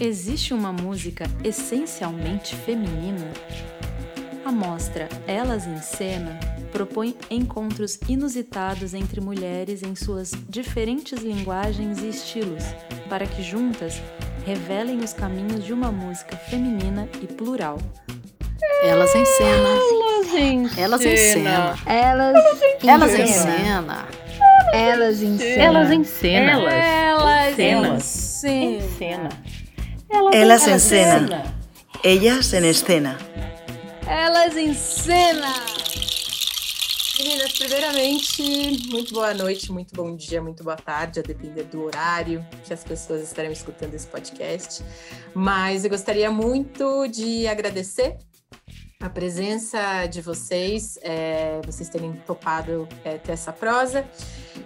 Existe uma música essencialmente feminina? A mostra Elas em Cena propõe encontros inusitados entre mulheres em suas diferentes linguagens e estilos, para que juntas revelem os caminhos de uma música feminina e plural. Elas em cena. Elas em cena. Elas em Elas em cena. cena. Elas em cena. Elas em cena. Elas Cena. em cena. Em cena. Elas en cena. Ellas en escena. Elas em cena. Meninas, primeiramente, muito boa noite, muito bom dia, muito boa tarde, a depender do horário que as pessoas estarão escutando esse podcast. Mas eu gostaria muito de agradecer a presença de vocês, é, vocês terem topado é, ter essa prosa.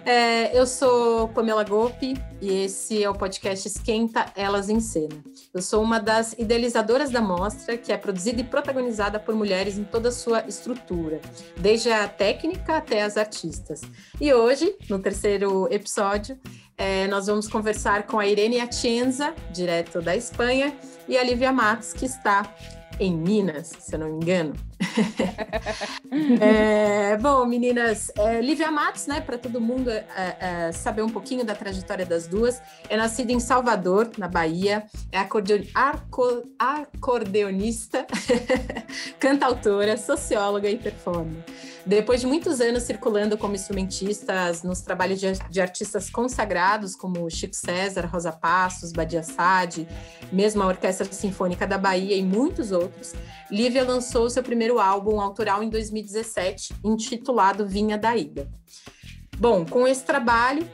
É, eu sou Pamela Gopi e esse é o podcast Esquenta Elas em Cena. Eu sou uma das idealizadoras da mostra, que é produzida e protagonizada por mulheres em toda a sua estrutura, desde a técnica até as artistas. E hoje, no terceiro episódio, é, nós vamos conversar com a Irene Atienza, direto da Espanha, e a Lívia Matos, que está em Minas, se eu não me engano. É, bom, meninas, é, Lívia Matos, né, para todo mundo é, é, saber um pouquinho da trajetória das duas, é nascida em Salvador, na Bahia, é acordeon, arco, acordeonista, cantautora, socióloga e performer. Depois de muitos anos circulando como instrumentistas nos trabalhos de, de artistas consagrados como Chico César, Rosa Passos, Badia Sade, mesmo a Orquestra Sinfônica da Bahia e muitos outros, Lívia lançou seu primeiro álbum autoral em 2017, intitulado Vinha da Ida. Bom, com esse trabalho,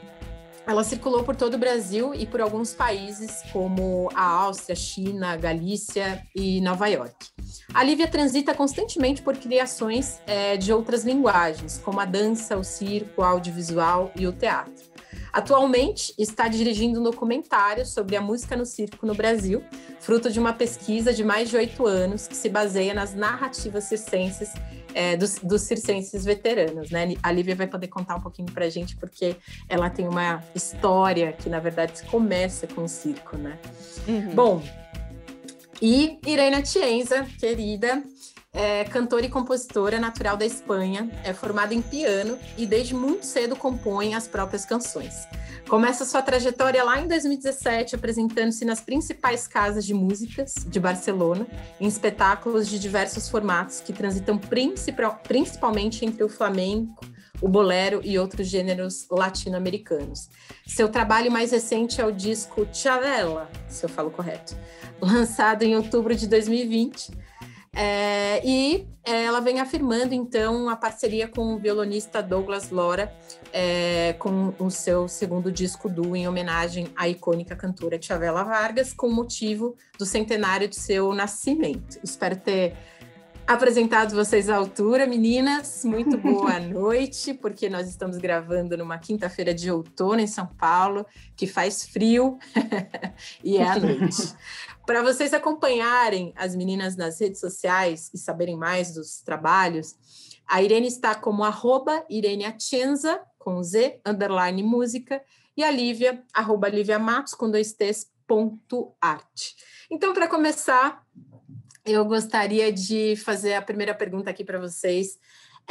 ela circulou por todo o Brasil e por alguns países como a Áustria, China, Galícia e Nova York. A Lívia transita constantemente por criações é, de outras linguagens, como a dança, o circo, o audiovisual e o teatro. Atualmente, está dirigindo um documentário sobre a música no circo no Brasil, fruto de uma pesquisa de mais de oito anos que se baseia nas narrativas circenses é, dos, dos circenses veteranos. Né? A Lívia vai poder contar um pouquinho para a gente, porque ela tem uma história que, na verdade, começa com o circo. Né? Uhum. Bom, e Irene Atienza, querida, é cantora e compositora natural da Espanha, é formada em piano e desde muito cedo compõe as próprias canções. Começa sua trajetória lá em 2017, apresentando-se nas principais casas de músicas de Barcelona, em espetáculos de diversos formatos que transitam principal, principalmente entre o flamenco, o bolero e outros gêneros latino-americanos. Seu trabalho mais recente é o disco Chavela, se eu falo correto, lançado em outubro de 2020. É, e é, ela vem afirmando, então, a parceria com o violonista Douglas Lora, é, com o seu segundo disco duo, em homenagem à icônica cantora Chavela Vargas, com motivo do centenário de seu nascimento. Espero ter apresentado vocês à altura, meninas. Muito boa noite, porque nós estamos gravando numa quinta-feira de outono em São Paulo, que faz frio e é à noite. Para vocês acompanharem as meninas nas redes sociais e saberem mais dos trabalhos, a Irene está como arroba Irene Atienza, com Z, underline música, e a Lívia, arroba Lívia Matos, com dois T's, ponto arte. Então, para começar, eu gostaria de fazer a primeira pergunta aqui para vocês.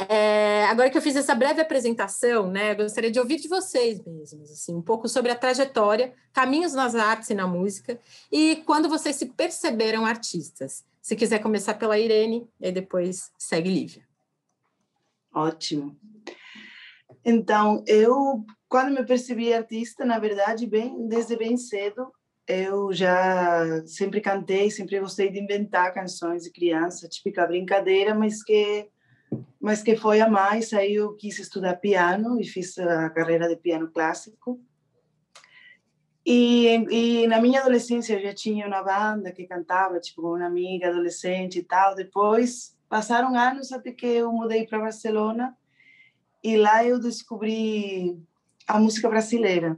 É, agora que eu fiz essa breve apresentação, né, eu gostaria de ouvir de vocês mesmos, assim, um pouco sobre a trajetória, caminhos nas artes e na música, e quando vocês se perceberam artistas. Se quiser começar pela Irene, e depois segue Lívia. Ótimo. Então, eu, quando me percebi artista, na verdade, bem, desde bem cedo, eu já sempre cantei, sempre gostei de inventar canções de criança, típica brincadeira, mas que mas que foi a mais. Aí eu quis estudar piano e fiz a carreira de piano clássico. E, e na minha adolescência eu já tinha uma banda que cantava, tipo, com uma amiga adolescente e tal. Depois passaram anos até que eu mudei para Barcelona e lá eu descobri a música brasileira.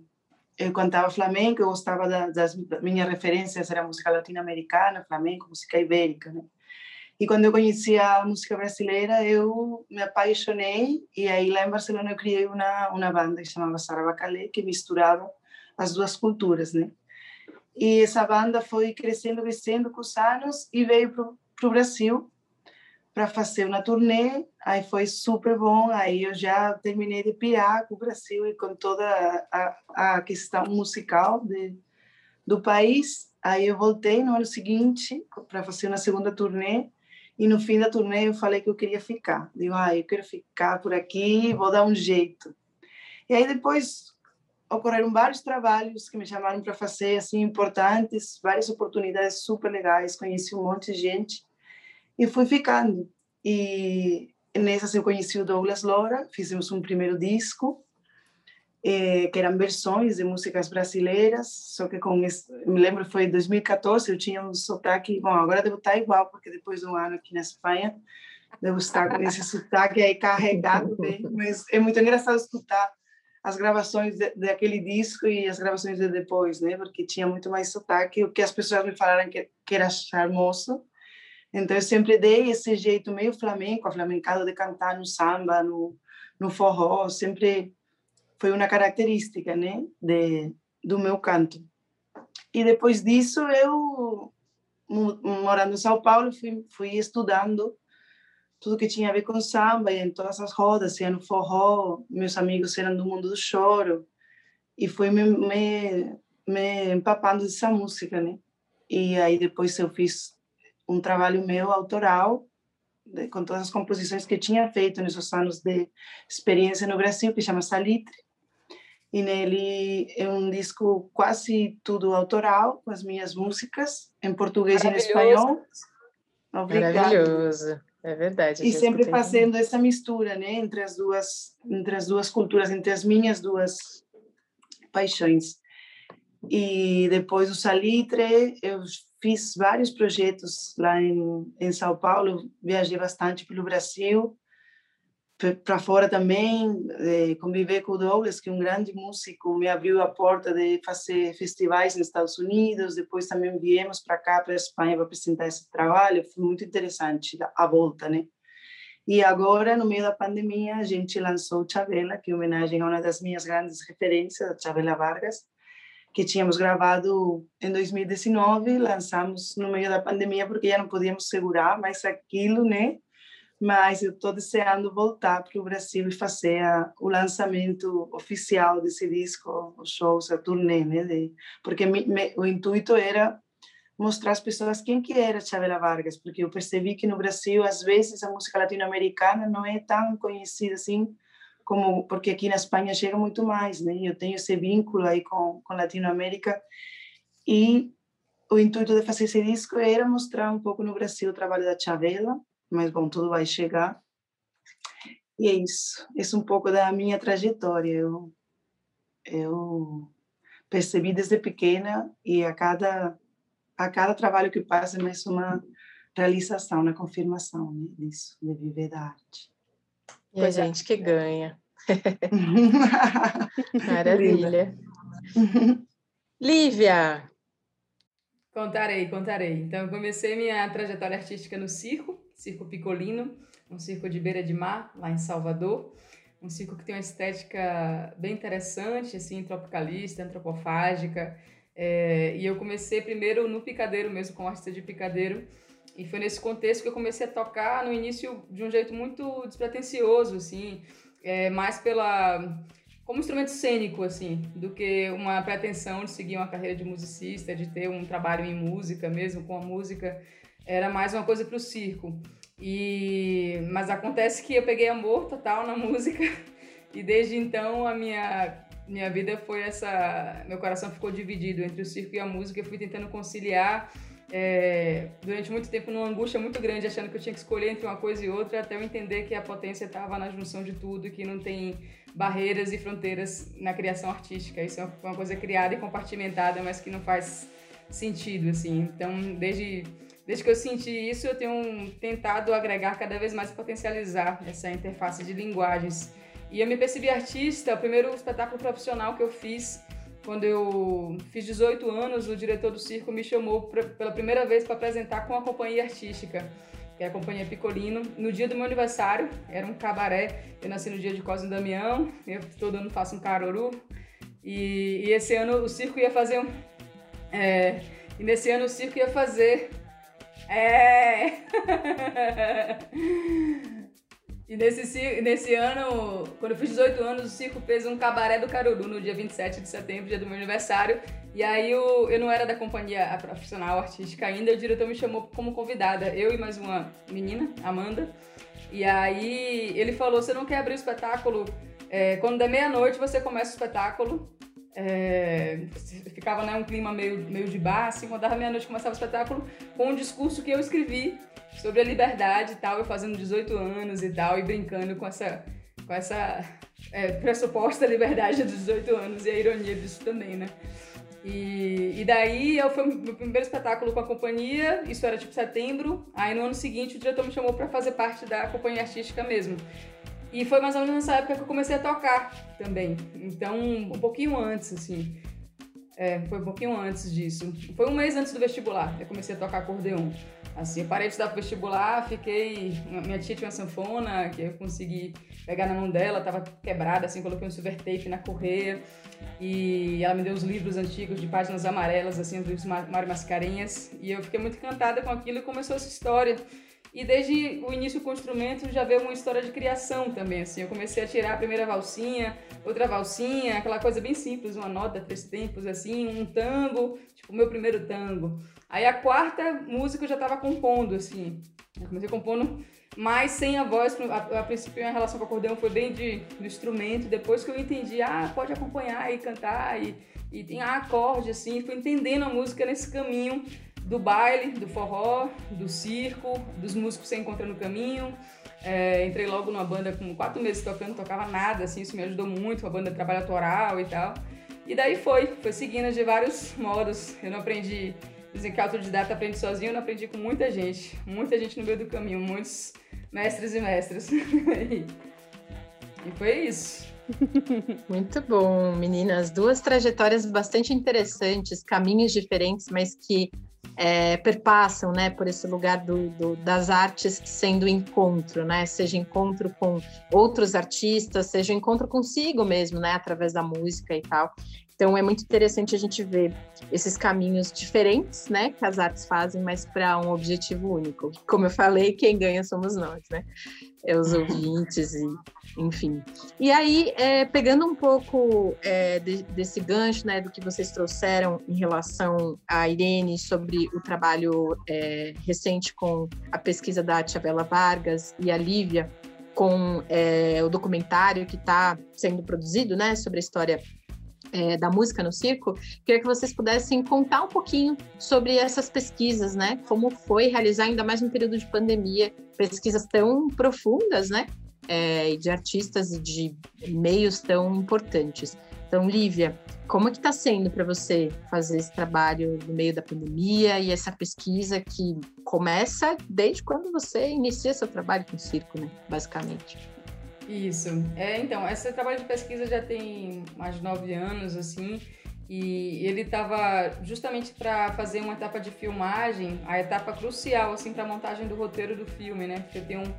Eu cantava flamenco, eu gostava das, das minhas referências, era música latino-americana, flamenco, música ibérica, né? E quando eu conheci a música brasileira, eu me apaixonei e aí lá em Barcelona eu criei uma uma banda que chamava Sara Bacalé, que misturava as duas culturas, né? E essa banda foi crescendo, crescendo com os anos e veio para o Brasil para fazer uma turnê. Aí foi super bom. Aí eu já terminei de pirar com o Brasil e com toda a, a questão musical de, do país. Aí eu voltei no ano seguinte para fazer uma segunda turnê. E no fim da turnê eu falei que eu queria ficar. Digo, ah, eu quero ficar por aqui, vou dar um jeito. E aí depois ocorreram vários trabalhos que me chamaram para fazer, assim, importantes, várias oportunidades super legais, conheci um monte de gente e fui ficando. E nessas eu conheci o Douglas Lora, fizemos um primeiro disco, eh, que eram versões de músicas brasileiras, só que com esse, me lembro foi em 2014, eu tinha um sotaque, bom, agora devo estar igual, porque depois de um ano aqui na Espanha, devo estar com esse sotaque aí carregado, bem, mas é muito engraçado escutar as gravações de, daquele disco e as gravações de depois, né, porque tinha muito mais sotaque, o que as pessoas me falaram que, que era charmoso, então eu sempre dei esse jeito meio flamenco, flamencado de cantar no samba, no, no forró, sempre foi uma característica, né, de, do meu canto. E depois disso eu morando em São Paulo fui, fui estudando tudo que tinha a ver com samba e em todas as rodas, ia no forró, meus amigos eram do mundo do choro e fui me, me, me empapando dessa música, né? E aí depois eu fiz um trabalho meu autoral, de, com todas as composições que tinha feito nesses anos de experiência no Brasil, que chama Salitre. E nele é um disco quase tudo autoral, com as minhas músicas, em português e em espanhol. Obrigada. Maravilhoso. É verdade. E sempre fazendo essa mistura, né, entre as duas, entre as duas culturas, entre as minhas duas paixões. E depois do Salitre, eu fiz vários projetos lá em, em São Paulo, viajei bastante pelo Brasil, para fora também, é, conviver com o Douglas, que é um grande músico, me abriu a porta de fazer festivais nos Estados Unidos, depois também viemos para cá, para a Espanha, para apresentar esse trabalho, foi muito interessante a volta, né? E agora, no meio da pandemia, a gente lançou Chavela, que é homenagem a uma das minhas grandes referências, a Chavela Vargas, que tínhamos gravado em 2019, lançamos no meio da pandemia porque já não podíamos segurar mais aquilo, né? Mas eu estou desejando voltar para o Brasil e fazer a, o lançamento oficial desse disco, os shows, a turnê, né? De, porque me, me, o intuito era mostrar às pessoas quem que era Chavela Vargas, porque eu percebi que no Brasil, às vezes, a música latino-americana não é tão conhecida assim como porque aqui na Espanha chega muito mais, né? Eu tenho esse vínculo aí com com Latinoamérica e o intuito de fazer esse disco era mostrar um pouco no Brasil o trabalho da Chavela, mas bom, tudo vai chegar. E é isso, esse é um pouco da minha trajetória. Eu eu percebi desde pequena e a cada a cada trabalho que passa é mais uma realização, uma confirmação né, disso, de viver da arte. E a gente que ganha. Maravilha. Lívia. Contarei, contarei. Então, eu comecei minha trajetória artística no circo, Circo Picolino, um circo de beira de mar, lá em Salvador. Um circo que tem uma estética bem interessante, assim, tropicalista, antropofágica. É, e eu comecei primeiro no picadeiro mesmo, com artista de picadeiro, e foi nesse contexto que eu comecei a tocar no início de um jeito muito despretensioso, assim, é, mais pela como instrumento cênico, assim, do que uma pretensão de seguir uma carreira de musicista, de ter um trabalho em música mesmo, com a música. Era mais uma coisa para o circo. E... Mas acontece que eu peguei amor total na música e desde então a minha, minha vida foi essa... Meu coração ficou dividido entre o circo e a música. Eu fui tentando conciliar é, durante muito tempo numa angústia muito grande, achando que eu tinha que escolher entre uma coisa e outra, até eu entender que a potência estava na junção de tudo e que não tem barreiras e fronteiras na criação artística. Isso é uma coisa criada e compartimentada, mas que não faz sentido, assim. Então, desde, desde que eu senti isso, eu tenho tentado agregar cada vez mais potencializar essa interface de linguagens. E eu me percebi artista, o primeiro espetáculo profissional que eu fiz quando eu fiz 18 anos, o diretor do circo me chamou pra, pela primeira vez para apresentar com a companhia artística, que é a companhia Picolino, no dia do meu aniversário. Era um cabaré. Eu nasci no dia de Cosme Damião, eu todo ano faço um caruru. E, e esse ano o circo ia fazer um, É, e nesse ano o circo ia fazer. É! E nesse, nesse ano, quando eu fiz 18 anos, o circo fez um cabaré do Caruru no dia 27 de setembro, dia do meu aniversário. E aí eu, eu não era da companhia profissional artística ainda, o diretor me chamou como convidada, eu e mais uma menina, Amanda. E aí ele falou: você não quer abrir o espetáculo? É, quando der meia-noite você começa o espetáculo. É, ficava né, um clima meio, meio de bar, assim, quando dava meia-noite começava o espetáculo com um discurso que eu escrevi sobre a liberdade e tal, eu fazendo 18 anos e tal, e brincando com essa, com essa é, pressuposta liberdade dos 18 anos e a ironia disso também, né? E, e daí eu fui meu primeiro espetáculo com a companhia, isso era tipo setembro, aí no ano seguinte o diretor me chamou para fazer parte da companhia artística mesmo. E foi mais ou menos nessa época que eu comecei a tocar também. Então, um pouquinho antes, assim. É, foi um pouquinho antes disso. Foi um mês antes do vestibular, eu comecei a tocar acordeon. Assim, eu parei de estudar pro vestibular, fiquei. Minha tia tinha uma sanfona que eu consegui pegar na mão dela, tava quebrada, assim, coloquei um silver tape na correia. E ela me deu os livros antigos de páginas amarelas, assim, os livros Mário Mascarenhas. E eu fiquei muito encantada com aquilo e começou essa história. E desde o início com o instrumento já veio uma história de criação também, assim. Eu comecei a tirar a primeira valsinha, outra valsinha, aquela coisa bem simples, uma nota, três tempos, assim, um tango, tipo o meu primeiro tango. Aí a quarta música eu já estava compondo, assim. Eu comecei compondo mas sem a voz. A, a princípio, a relação com o acordeão foi bem de, do instrumento. Depois que eu entendi, ah, pode acompanhar e cantar, e, e tem acorde, assim. Fui entendendo a música nesse caminho do baile, do forró, do circo, dos músicos que você encontra no caminho. É, entrei logo numa banda com quatro meses tocando, tocava nada, assim, isso me ajudou muito, a banda de trabalho autoral e tal. E daí foi, foi seguindo de vários modos. Eu não aprendi Dizem que autodidata aprende sozinho, eu não aprendi com muita gente. Muita gente no meio do caminho, muitos mestres e mestras. e foi isso. Muito bom, meninas. Duas trajetórias bastante interessantes, caminhos diferentes, mas que é, perpassam, né, por esse lugar do, do, das artes sendo encontro, né, seja encontro com outros artistas, seja encontro consigo mesmo, né, através da música e tal. Então é muito interessante a gente ver esses caminhos diferentes, né, que as artes fazem, mas para um objetivo único. Como eu falei, quem ganha somos nós, né? É os ouvintes e, enfim. E aí, é, pegando um pouco é, de, desse gancho, né, do que vocês trouxeram em relação a Irene sobre o trabalho é, recente com a pesquisa da Tiabela Vargas e a Lívia com é, o documentário que está sendo produzido, né, sobre a história é, da música no circo, queria que vocês pudessem contar um pouquinho sobre essas pesquisas, né? Como foi realizar, ainda mais no período de pandemia, pesquisas tão profundas, né? É, de artistas e de meios tão importantes. Então, Lívia, como é que está sendo para você fazer esse trabalho no meio da pandemia e essa pesquisa que começa desde quando você inicia seu trabalho com o circo, né? Basicamente. Isso. É, então, esse trabalho de pesquisa já tem mais de nove anos, assim, e ele estava justamente para fazer uma etapa de filmagem, a etapa crucial, assim, para a montagem do roteiro do filme, né? Porque tem um,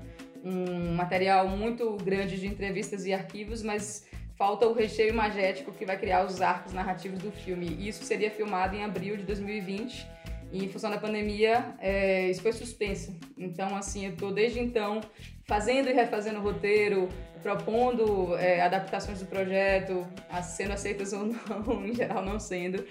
um material muito grande de entrevistas e arquivos, mas falta o recheio imagético que vai criar os arcos narrativos do filme. E isso seria filmado em abril de 2020 e em função da pandemia, é, isso foi suspenso. Então, assim, eu estou desde então fazendo e refazendo o roteiro, propondo é, adaptações do projeto, sendo aceitas ou não, em geral não sendo.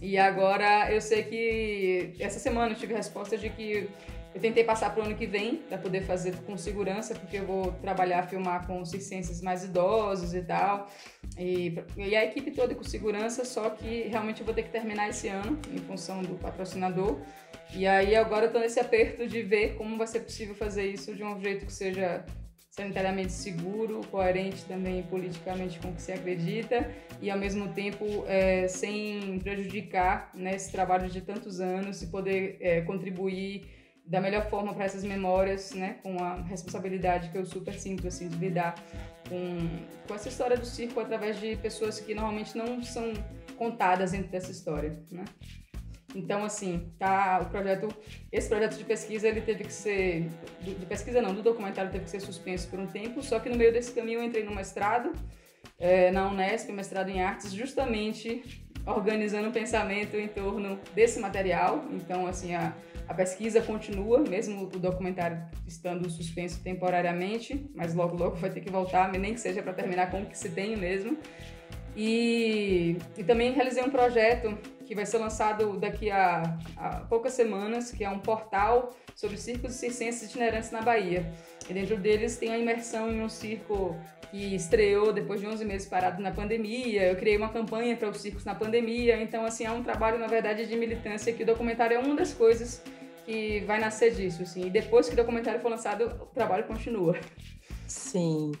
E agora eu sei que essa semana eu tive resposta de que eu tentei passar para o ano que vem para poder fazer com segurança, porque eu vou trabalhar, filmar com circenses mais idosos e tal. E, e a equipe toda com segurança, só que realmente eu vou ter que terminar esse ano em função do patrocinador. E aí agora eu tô nesse aperto de ver como vai ser possível fazer isso de um jeito que seja sanitariamente seguro, coerente também politicamente com o que se acredita e ao mesmo tempo é, sem prejudicar né, esse trabalho de tantos anos e poder é, contribuir da melhor forma para essas memórias, né, com a responsabilidade que eu super sinto assim de lidar com, com essa história do circo através de pessoas que normalmente não são contadas dentro dessa história, né? Então, assim, tá, o projeto, esse projeto de pesquisa, ele teve que ser, de pesquisa não, do documentário teve que ser suspenso por um tempo, só que no meio desse caminho eu entrei no mestrado, é, na Unesp, mestrado em artes, justamente organizando o pensamento em torno desse material. Então, assim, a, a pesquisa continua, mesmo o documentário estando suspenso temporariamente, mas logo, logo vai ter que voltar, nem que seja para terminar com o que se tem mesmo. E, e também realizei um projeto que vai ser lançado daqui a, a poucas semanas, que é um portal sobre circos circenses itinerantes na Bahia. E dentro deles tem a imersão em um circo que estreou depois de 11 meses parado na pandemia. Eu criei uma campanha para os circos na pandemia. Então, assim, é um trabalho, na verdade, de militância que o documentário é uma das coisas que vai nascer disso, assim. E depois que o documentário for lançado, o trabalho continua. Sim,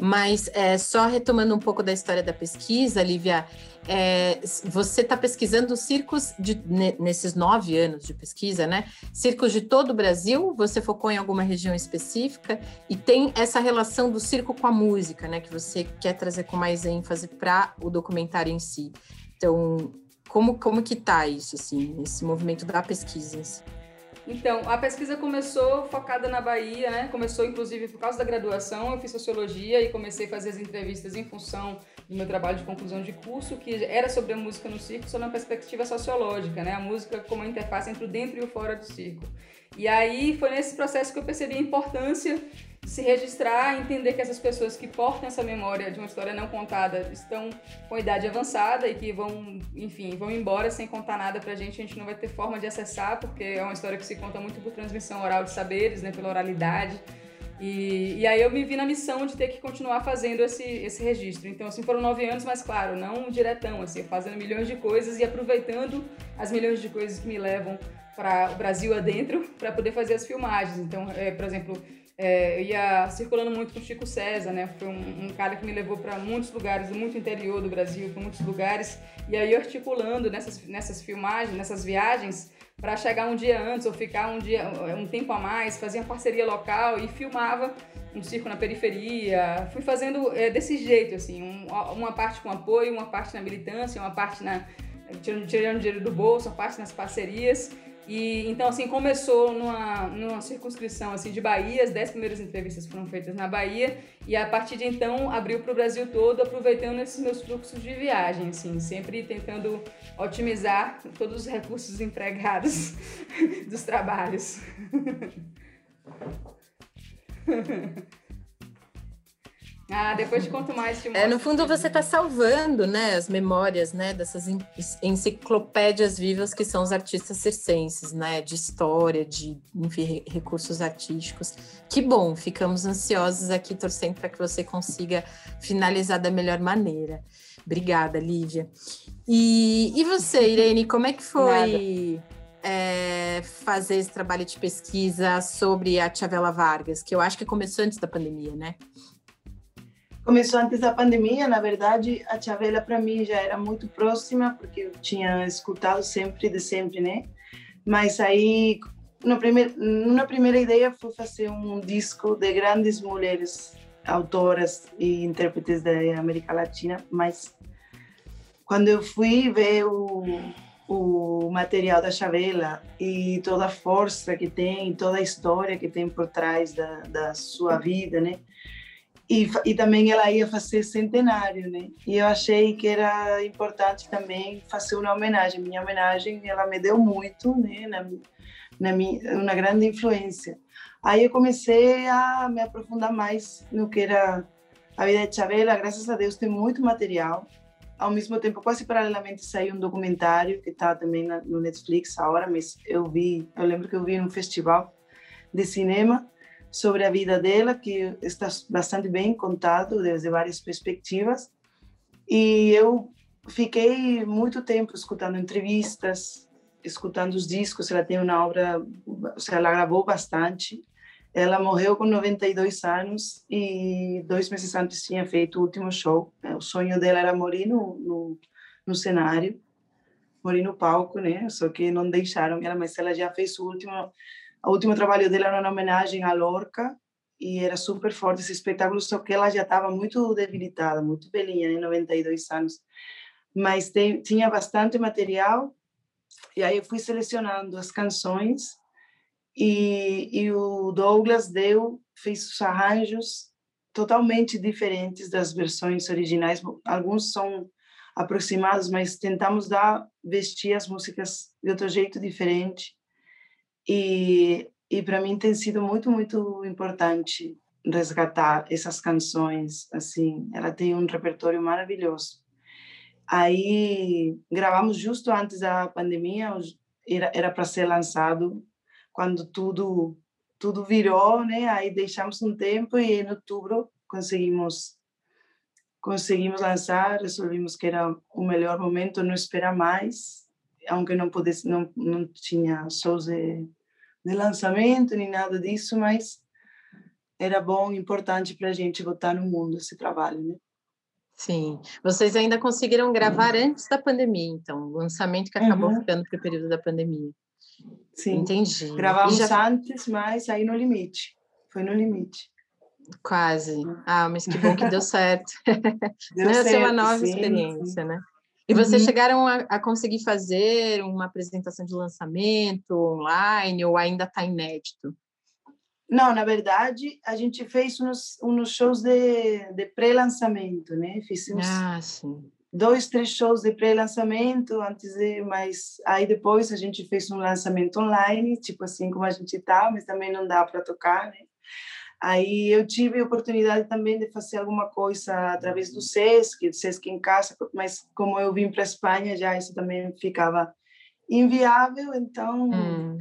mas é, só retomando um pouco da história da pesquisa, Lívia, é, você está pesquisando circos de, nesses nove anos de pesquisa, né? Circos de todo o Brasil, você focou em alguma região específica e tem essa relação do circo com a música, né? Que você quer trazer com mais ênfase para o documentário em si. Então, como, como que tá isso, assim, esse movimento da pesquisa? Si? Então, a pesquisa começou focada na Bahia, né? Começou, inclusive, por causa da graduação. Eu fiz sociologia e comecei a fazer as entrevistas em função do meu trabalho de conclusão de curso, que era sobre a música no circo, sob uma perspectiva sociológica, né? A música como a interface entre o dentro e o fora do circo. E aí foi nesse processo que eu percebi a importância se registrar, entender que essas pessoas que portam essa memória de uma história não contada estão com idade avançada e que vão, enfim, vão embora sem contar nada pra gente, a gente não vai ter forma de acessar, porque é uma história que se conta muito por transmissão oral de saberes, né, pela oralidade. E, e aí eu me vi na missão de ter que continuar fazendo esse, esse registro. Então, assim, foram nove anos, mas claro, não diretão, assim, fazendo milhões de coisas e aproveitando as milhões de coisas que me levam para o Brasil adentro para poder fazer as filmagens. Então, é, por exemplo, é, eu ia circulando muito com o Chico César, né? Foi um, um cara que me levou para muitos lugares, muito interior do Brasil, para muitos lugares. E aí articulando nessas, nessas filmagens, nessas viagens, para chegar um dia antes ou ficar um dia um tempo a mais, fazia parceria local e filmava um circo na periferia. Fui fazendo é, desse jeito, assim, um, uma parte com apoio, uma parte na militância, uma parte na tirando, tirando dinheiro do bolso, uma parte nas parcerias. E então assim começou numa, numa circunscrição assim de Bahia, as dez primeiras entrevistas foram feitas na Bahia e a partir de então abriu para o Brasil todo, aproveitando esses meus fluxos de viagem, assim, sempre tentando otimizar todos os recursos empregados dos trabalhos. Ah, depois te conto mais. Te é, no fundo você está salvando, né, as memórias, né, dessas enciclopédias vivas que são os artistas circenses, né, de história, de, enfim, recursos artísticos. Que bom, ficamos ansiosos aqui torcendo para que você consiga finalizar da melhor maneira. Obrigada, Lívia. E, e você, Irene, como é que foi é, fazer esse trabalho de pesquisa sobre a Chavela Vargas, que eu acho que começou antes da pandemia, né? Começou antes da pandemia, na verdade, a Chavela para mim já era muito próxima, porque eu tinha escutado sempre de sempre, né? Mas aí, no primeir, na primeira ideia foi fazer um disco de grandes mulheres autoras e intérpretes da América Latina, mas quando eu fui ver o, o material da Chavela e toda a força que tem, toda a história que tem por trás da, da sua vida, né? E, e também ela ia fazer centenário, né? E eu achei que era importante também fazer uma homenagem. Minha homenagem, ela me deu muito, né? Na, na minha, uma grande influência. Aí eu comecei a me aprofundar mais no que era a vida de Chavela. Graças a Deus tem muito material. Ao mesmo tempo, quase paralelamente saiu um documentário que está também no Netflix agora, mas eu vi, eu lembro que eu vi num festival de cinema sobre a vida dela, que está bastante bem contado desde várias perspectivas. E eu fiquei muito tempo escutando entrevistas, escutando os discos. Ela tem uma obra, ela gravou bastante. Ela morreu com 92 anos e dois meses antes tinha feito o último show. O sonho dela era morrer no, no, no cenário, morrer no palco, né? Só que não deixaram ela, mas ela já fez o último o último trabalho dela era uma homenagem a Lorca e era super forte esse espetáculo, só que ela já estava muito debilitada, muito velhinha, né, 92 anos. Mas tinha bastante material e aí eu fui selecionando as canções e, e o Douglas deu, fez os arranjos totalmente diferentes das versões originais. Alguns são aproximados, mas tentamos dar vestir as músicas de outro jeito diferente. E e para mim tem sido muito muito importante resgatar essas canções assim. Ela tem um repertório maravilhoso. Aí gravamos justo antes da pandemia, era para ser lançado quando tudo tudo virou, né? Aí deixamos um tempo e em outubro conseguimos conseguimos lançar, resolvimos que era o melhor momento, não esperar mais, aunque não pudesse, não não tinha shows de, de lançamento nem nada disso, mas era bom, importante para a gente botar no mundo esse trabalho, né? Sim, vocês ainda conseguiram gravar antes da pandemia, então, o lançamento que acabou Uhum. ficando para o período da pandemia. Sim. Entendi. Gravamos já antes, mas aí no limite. Foi no limite. quase. Ah, mas que bom que deu certo. Deu Vai ser uma certo, nova sim, experiência, sim. né? E vocês Uhum. chegaram a, a conseguir fazer uma apresentação de lançamento online ou ainda está inédito? Não, na verdade, a gente fez uns, uns shows de, de pré-lançamento, né? Fizemos Ah, dois, três shows de pré-lançamento antes de, mas aí depois a gente fez um lançamento online, tipo assim como a gente tá, mas também não dá para tocar, né? Aí eu tive a oportunidade também de fazer alguma coisa através do SESC, do SESC em casa, mas como eu vim para a Espanha, já isso também ficava inviável, então Hum,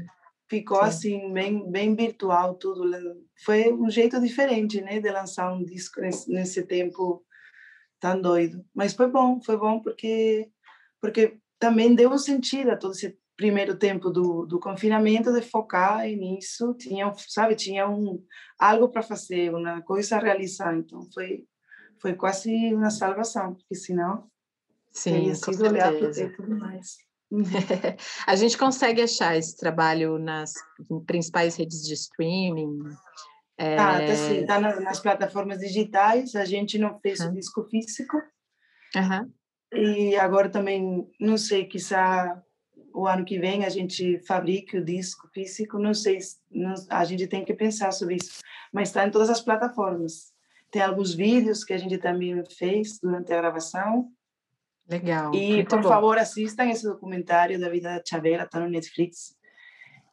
ficou sim. assim bem bem virtual tudo. Foi um jeito diferente, né, de lançar um disco nesse, nesse tempo tão doido. Mas foi bom, foi bom porque porque também deu um sentido a todo esse primeiro tempo do, do confinamento de focar nisso, tinha, sabe, tinha um algo para fazer, uma coisa a realizar, então foi foi quase uma salvação, porque senão sim, teria sido olhar para o certeza. tempo demais. Uhum. A gente consegue achar esse trabalho nas principais redes de streaming. É, Ah, tá sim, tá na- nas plataformas digitais, a gente não fez o Uhum. disco físico, aham. e agora também, não sei, quizá o ano que vem a gente fabrique o disco físico, não sei, se- não- a gente tem que pensar sobre isso, mas está em todas as plataformas. Tem alguns vídeos que a gente também fez durante a gravação, Legal. e muito por bom. favor assistam esse documentário da vida da Chavela, está no Netflix,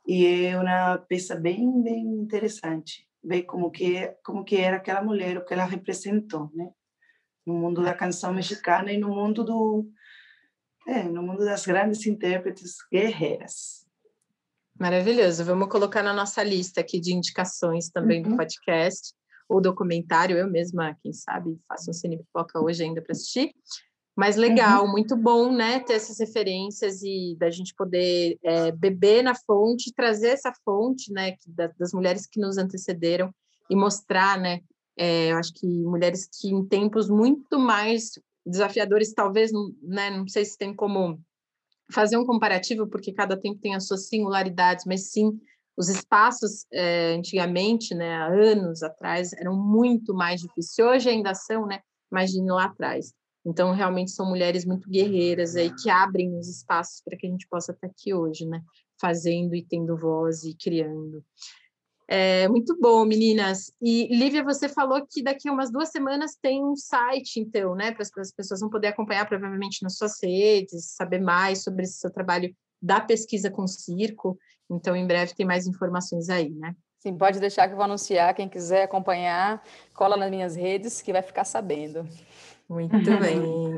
e é uma peça bem, bem interessante, ver como que como que era aquela mulher, o que ela representou, né? No mundo da canção mexicana e no mundo do é, no mundo das grandes intérpretes guerreiras. Maravilhoso. Vamos colocar na nossa lista aqui de indicações também do Uhum. podcast ou documentário. Eu mesma, quem sabe, faço um cine pipoca hoje ainda para assistir. Mas legal, muito bom, né, ter essas referências e da gente poder é, beber na fonte, trazer essa fonte, né, que, da, das mulheres que nos antecederam e mostrar, né, é, eu acho que mulheres que em tempos muito mais desafiadores, talvez, né, não sei se tem como fazer um comparativo, porque cada tempo tem as suas singularidades, mas sim, os espaços é, antigamente, né, há anos atrás, eram muito mais difíceis. Hoje ainda são, né, imagine lá atrás. Então, realmente são mulheres muito guerreiras aí que abrem os espaços para que a gente possa estar aqui hoje, né? Fazendo e tendo voz e criando. É, muito bom, meninas. E Lívia, você falou que daqui a umas duas semanas tem um site, então, né? Para as pessoas vão poder acompanhar provavelmente nas suas redes, saber mais sobre esse seu trabalho da pesquisa com circo. Então, em breve tem mais informações aí, né? Sim, pode deixar que eu vou anunciar. Quem quiser acompanhar, cola nas minhas redes que vai ficar sabendo. Muito bem.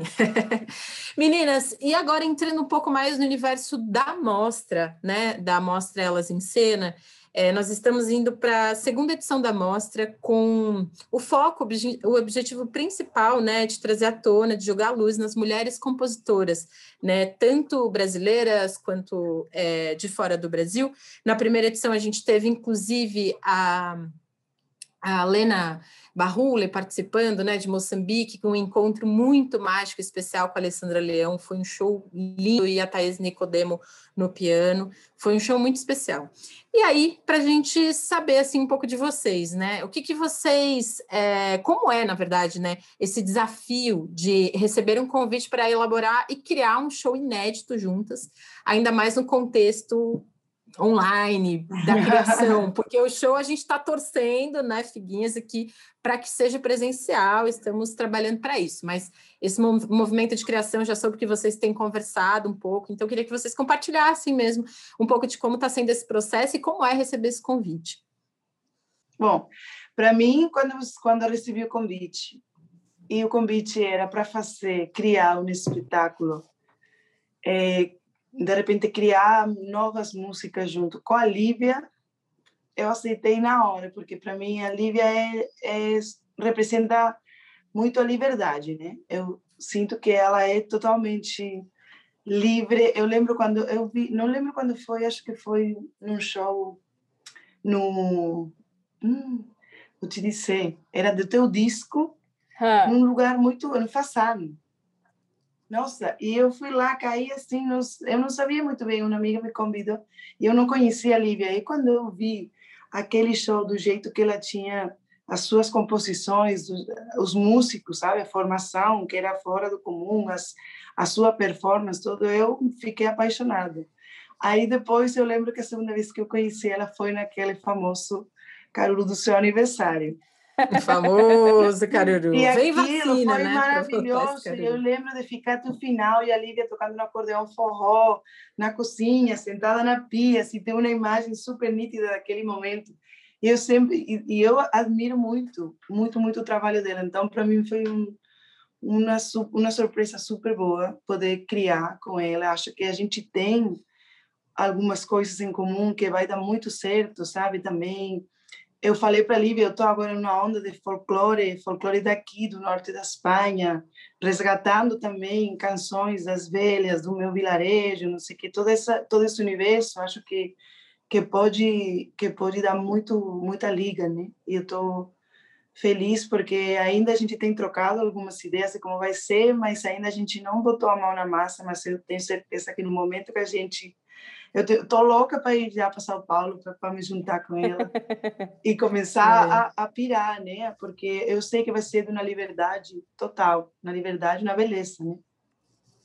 Meninas, e agora entrando um pouco mais no universo da mostra, né? Da mostra Elas em Cena, é, nós estamos indo para a segunda edição da mostra com o foco, obje- o objetivo principal, né, de trazer à tona, de jogar luz nas mulheres compositoras, né, tanto brasileiras quanto é, de fora do Brasil. Na primeira edição a gente teve, inclusive, a a Lena Barrule participando, né, de Moçambique, com um encontro muito mágico, especial com a Alessandra Leão, foi um show lindo, e a Thaís Nicodemo no piano, foi um show muito especial. E aí, para a gente saber, assim, um pouco de vocês, né, o que que vocês, é, como é, na verdade, né, esse desafio de receber um convite para elaborar e criar um show inédito juntas, ainda mais no contexto online da criação, porque o show a gente está torcendo, né, Figuinhas, aqui para que seja presencial, estamos trabalhando para isso, mas esse movimento de criação já soube que vocês têm conversado um pouco, então eu queria que vocês compartilhassem mesmo um pouco de como está sendo esse processo e como é receber esse convite. Bom, para mim, quando, quando eu recebi o convite, e o convite era para fazer, criar um espetáculo é, de repente criar novas músicas junto com a Lívia, eu aceitei na hora, porque para mim a Lívia é, é, representa muito a liberdade, né? Eu sinto que ela é totalmente livre. Eu lembro quando eu vi, não lembro quando foi, acho que foi num show no hum, vou te dizer, era do teu disco, num lugar muito no Façano. Nossa, e eu fui lá, caí assim, eu não sabia muito bem, uma amiga me convidou, e eu não conhecia a Lívia. E quando eu vi aquele show do jeito que ela tinha as suas composições, os, os músicos, sabe, a formação que era fora do comum, as, a sua performance, tudo, eu fiquei apaixonada. Aí depois eu lembro que a segunda vez que eu conheci ela foi naquele famoso Caruru do seu aniversário. O famoso Caruru. E Vem vacina, foi né, maravilhoso. Eu lembro de ficar até o final e a Lívia tocando no acordeão forró, na cozinha, sentada na pia, assim, tem uma imagem super nítida daquele momento. E eu sempre, e, e eu admiro muito, muito, muito o trabalho dela. Então, para mim foi um, uma, uma surpresa super boa poder criar com ela. Acho que a gente tem algumas coisas em comum que vai dar muito certo, sabe? Também eu falei para a Lívia, eu estou agora numa onda de folclore, folclore daqui, do norte da Espanha, resgatando também canções das velhas, do meu vilarejo, não sei o que, todo, essa, todo esse universo, acho que que pode que pode dar muito muita liga, né? E eu estou feliz porque ainda a gente tem trocado algumas ideias de como vai ser, mas ainda a gente não botou a mão na massa, mas eu tenho certeza que no momento que a gente eu tô louca para ir já para São Paulo para me juntar com ela e começar é. a, a, pirar, né? Porque eu sei que vai ser uma liberdade total, na liberdade, na beleza, né?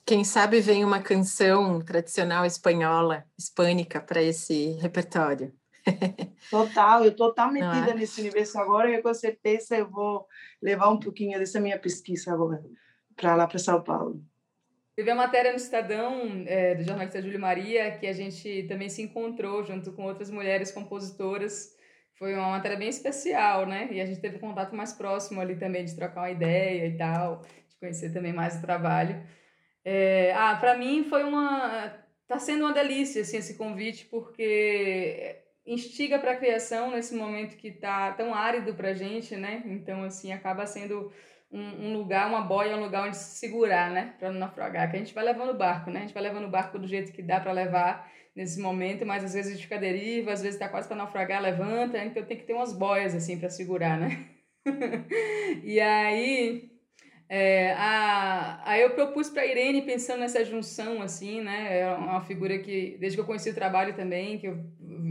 Quem sabe vem uma canção tradicional espanhola, hispânica, para esse repertório. Total, eu estou tão metida é? nesse universo agora que com certeza eu vou levar um pouquinho dessa minha pesquisa agora para lá para São Paulo. Teve a matéria no Estadão, é, do jornalista Júlio Maria, que a gente também se encontrou junto com outras mulheres compositoras. Foi uma matéria bem especial, né? E a gente teve contato mais próximo ali também, de trocar uma ideia e tal, de conhecer também mais o trabalho. É, ah, para mim foi uma. Tá sendo uma delícia assim, esse convite, porque instiga para a criação nesse momento que tá tão árido para gente, né? Então, assim, acaba sendo um, um, lugar, uma boia, um lugar onde se segurar, né? Para não naufragar. Que a gente vai levando o barco, né? A gente vai levando o barco do jeito que dá para levar nesse momento, mas às vezes a gente fica deriva, às vezes está quase para naufragar, levanta, então tem que ter umas boias assim para segurar, né? e aí, é, a, eu propus para Irene pensando nessa junção assim, né? É uma figura que desde que eu conheci o trabalho também, que eu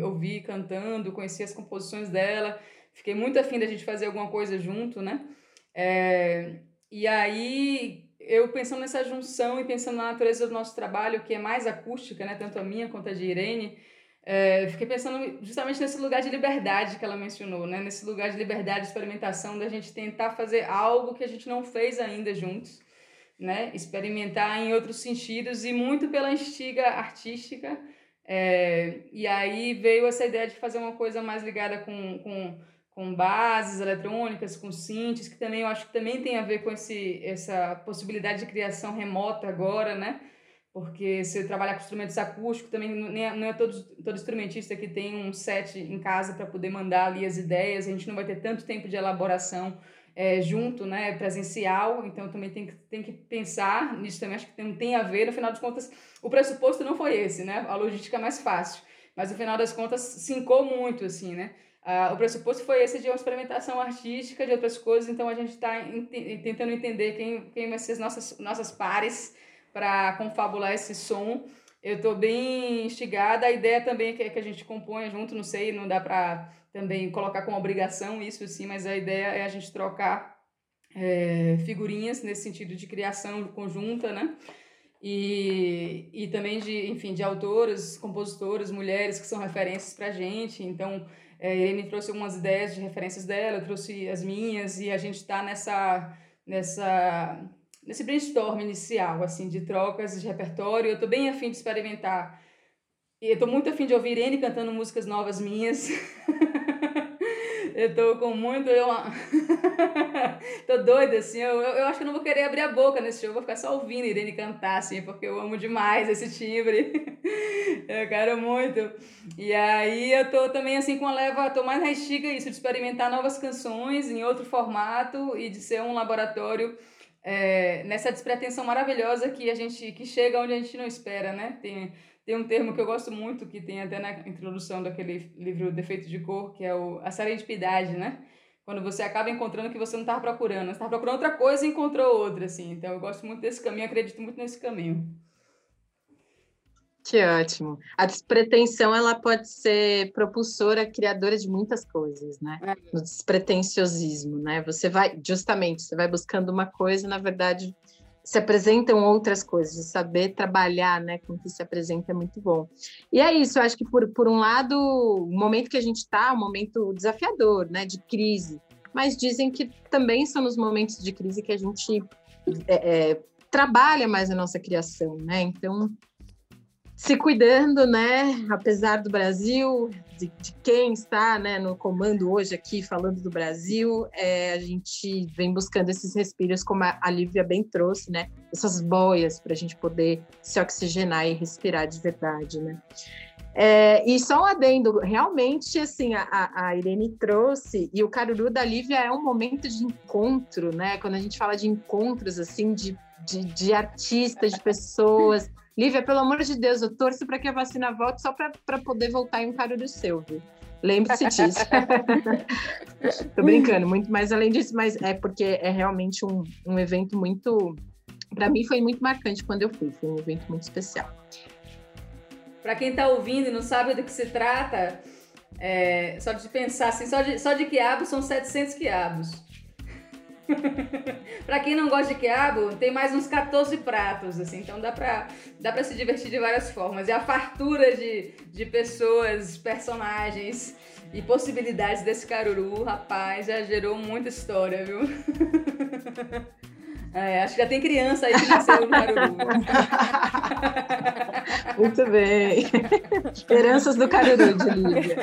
ouvi cantando, conheci as composições dela, fiquei muito afim da gente fazer alguma coisa junto, né? É, e aí, eu pensando nessa junção e pensando na natureza do nosso trabalho, que é mais acústica, né, tanto a minha quanto a de Irene, é, fiquei pensando justamente nesse lugar de liberdade que ela mencionou, né? nesse lugar de liberdade, de experimentação, da gente tentar fazer algo que a gente não fez ainda juntos, né? experimentar em outros sentidos e muito pela instiga artística. É, e aí veio essa ideia de fazer uma coisa mais ligada com, com com bases eletrônicas, com synths, que também eu acho que também tem a ver com esse, essa possibilidade de criação remota agora, né? Porque se trabalhar com instrumentos acústicos, também não é, não é todo, todo instrumentista que tem um set em casa para poder mandar ali as ideias, a gente não vai ter tanto tempo de elaboração é, junto, né, presencial, então também tem que, tem que pensar nisso também, acho que tem, tem a ver, no final das contas, o pressuposto não foi esse, né, a logística é mais fácil, mas no final das contas sincou muito, assim, né, Uh, o pressuposto foi esse de uma experimentação artística de outras coisas, então a gente está ent tentando entender quem, quem vai ser as nossas, nossas pares para confabular esse som. Eu estou bem instigada. A ideia também é que, que a gente componha junto, não sei, não dá para também colocar como obrigação isso sim, mas a ideia é a gente trocar é, figurinhas nesse sentido de criação conjunta, né? E, e também de, enfim, de autoras, compositoras, mulheres que são referências para a gente. Então, é, Irene trouxe algumas ideias de referências dela, trouxe as minhas, e a gente está nessa, nessa, nesse brainstorm inicial, assim, de trocas de repertório. Eu estou bem afim de experimentar. E eu estou muito afim de ouvir Irene cantando músicas novas minhas. Eu tô com muito. Eu... tô doida, assim. Eu, eu, eu, acho que eu não vou querer abrir a boca nesse show. Eu vou ficar só ouvindo Irene cantar, assim, porque eu amo demais esse timbre. eu quero muito. E aí eu tô também, assim, com a leva. Tô mais na estiga isso, de experimentar novas canções em outro formato e de ser um laboratório. É, nessa despretensão maravilhosa que a gente que chega onde a gente não espera, né? Tem, tem um termo que eu gosto muito, que tem até na introdução daquele livro Defeito de Cor, que é o, a serendipidade, né? Quando você acaba encontrando o que você não estava procurando. Você estava procurando outra coisa e encontrou outra, assim. Então, eu gosto muito desse caminho, acredito muito nesse caminho. Que ótimo. A despretensão, ela pode ser propulsora, criadora de muitas coisas, né? É. No despretensiosismo, né? Você vai, justamente, você vai buscando uma coisa, na verdade, se apresentam outras coisas, saber trabalhar né, com o que se apresenta é muito bom. E é isso, eu acho que por, por um lado, o momento que a gente está, um momento desafiador, né, de crise, mas dizem que também são nos momentos de crise que a gente é, é, trabalha mais a nossa criação, né? Então, se cuidando, né? Apesar do Brasil, de, de quem está né, no comando hoje aqui falando do Brasil, é, a gente vem buscando esses respiros, como a, Lívia bem trouxe, né? Essas boias para a gente poder se oxigenar e respirar de verdade, né? É, e só um adendo, realmente, assim, a, a Irene trouxe, e o Caruru da Lívia é um momento de encontro, né? Quando a gente fala de encontros, assim, de, de, de artistas, de pessoas Lívia, pelo amor de Deus, eu torço para que a vacina volte só para poder voltar em um cara do seu, viu? Lembre-se disso. Tô brincando, muito mais além disso, mas é porque é realmente um, um evento muito. Para mim foi muito marcante quando eu fui, foi um evento muito especial. Para quem está ouvindo e não sabe do que se trata, é, só de pensar assim, só de, só de quiabos são 700 quiabos. para quem não gosta de quiabo, tem mais uns 14 pratos, assim, então dá pra, dá pra se divertir de várias formas. E a fartura de, de pessoas, personagens e possibilidades desse caruru, rapaz, já gerou muita história, viu? É, acho que já tem criança aí que nasceu no Caruru. Muito bem. Heranças do Caruru de Lívia.